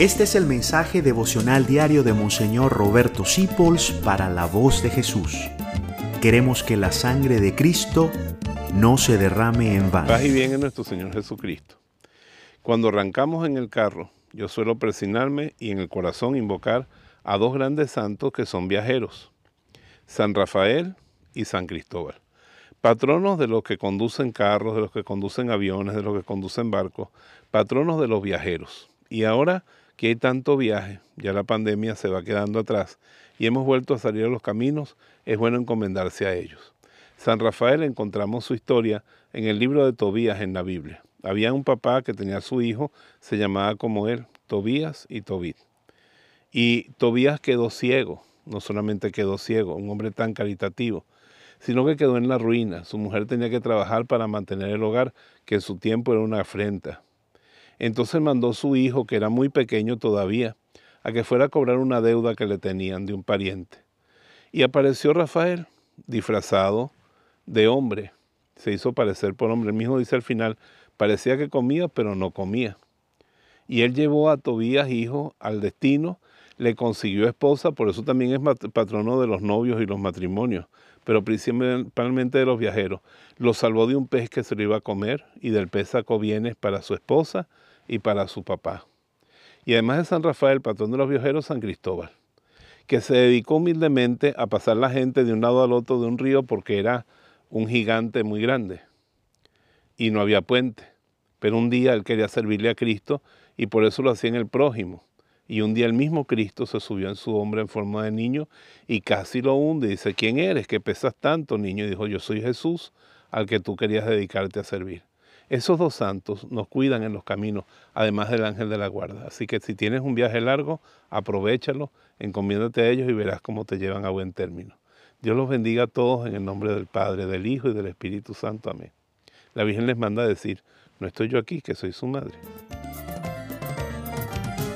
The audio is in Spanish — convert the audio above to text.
Este es el mensaje devocional diario de Monseñor Roberto Sipols para la voz de Jesús. Queremos que la sangre de Cristo no se derrame en vano. Paz y bien en nuestro Señor Jesucristo. Cuando arrancamos en el carro, yo suelo presionarme y en el corazón invocar a dos grandes santos que son viajeros, San Rafael y San Cristóbal, patronos de los que conducen carros, de los que conducen aviones, de los que conducen barcos, patronos de los viajeros. Y ahora que hay tanto viaje, ya la pandemia se va quedando atrás y hemos vuelto a salir a los caminos, es bueno encomendarse a ellos. San Rafael encontramos su historia en el libro de Tobías en la Biblia. Había un papá que tenía a su hijo, se llamaba como él, Tobías y Tobit. Y Tobías quedó ciego, no solamente quedó ciego, un hombre tan caritativo, sino que quedó en la ruina. Su mujer tenía que trabajar para mantener el hogar, que en su tiempo era una afrenta. Entonces mandó su hijo, que era muy pequeño todavía, a que fuera a cobrar una deuda que le tenían de un pariente. Y apareció Rafael, disfrazado de hombre. Se hizo parecer por hombre. El mismo dice al final, parecía que comía, pero no comía. Y él llevó a Tobías, hijo, al destino, le consiguió esposa, por eso también es patrono de los novios y los matrimonios, pero principalmente de los viajeros. Lo salvó de un pez que se lo iba a comer y del pez sacó bienes para su esposa y para su papá. Y además de San Rafael, patrón de los viajeros, San Cristóbal, que se dedicó humildemente a pasar la gente de un lado al otro de un río porque era un gigante muy grande y no había puente. Pero un día él quería servirle a Cristo y por eso lo hacía en el prójimo. Y un día el mismo Cristo se subió en su hombre en forma de niño y casi lo hunde. Dice, ¿quién eres? ¿Qué pesas tanto, niño? Y dijo, yo soy Jesús al que tú querías dedicarte a servir. Esos dos santos nos cuidan en los caminos, además del ángel de la guarda. Así que si tienes un viaje largo, aprovechalo, encomiéndate a ellos y verás cómo te llevan a buen término. Dios los bendiga a todos en el nombre del Padre, del Hijo y del Espíritu Santo. Amén. La Virgen les manda a decir, no estoy yo aquí, que soy su madre.